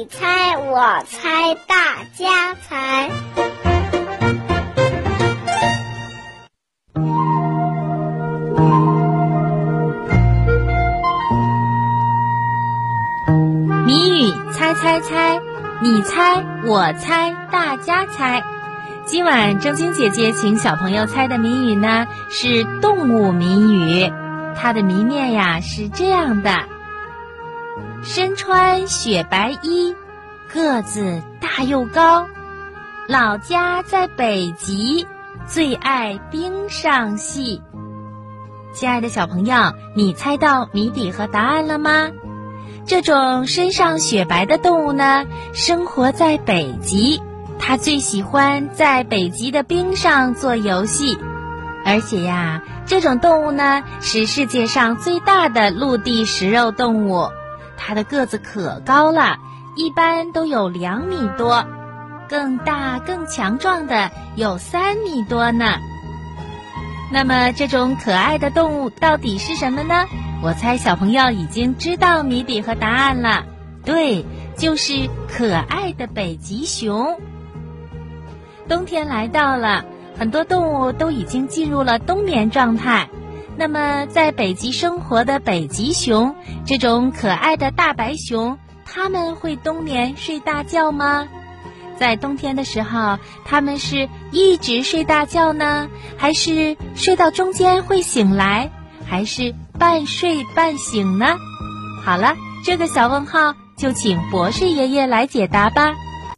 你猜我猜大家猜。谜语猜猜猜，你猜我猜大家猜。今晚正晶姐姐请小朋友猜的谜语呢是动物谜语，它的谜面呀是这样的：身穿雪白衣，个子大又高，老家在北极，最爱冰上戏。亲爱的小朋友，你猜到谜底和答案了吗？这种身上雪白的动物呢，生活在北极。它最喜欢在北极的冰上做游戏，而且呀，这种动物呢是世界上最大的陆地食肉动物。它的个子可高了，一般都有两米多，更大更强壮的有三米多呢。那么，这种可爱的动物到底是什么呢？我猜小朋友已经知道谜底和答案了。对，就是可爱的北极熊。冬天来到了，很多动物都已经进入了冬眠状态。那么，在北极生活的北极熊，这种可爱的大白熊，它们会冬眠睡大觉吗？在冬天的时候，它们是一直睡大觉呢，还是睡到中间会醒来，还是半睡半醒呢？好了，这个小问号就请博士爷爷来解答吧。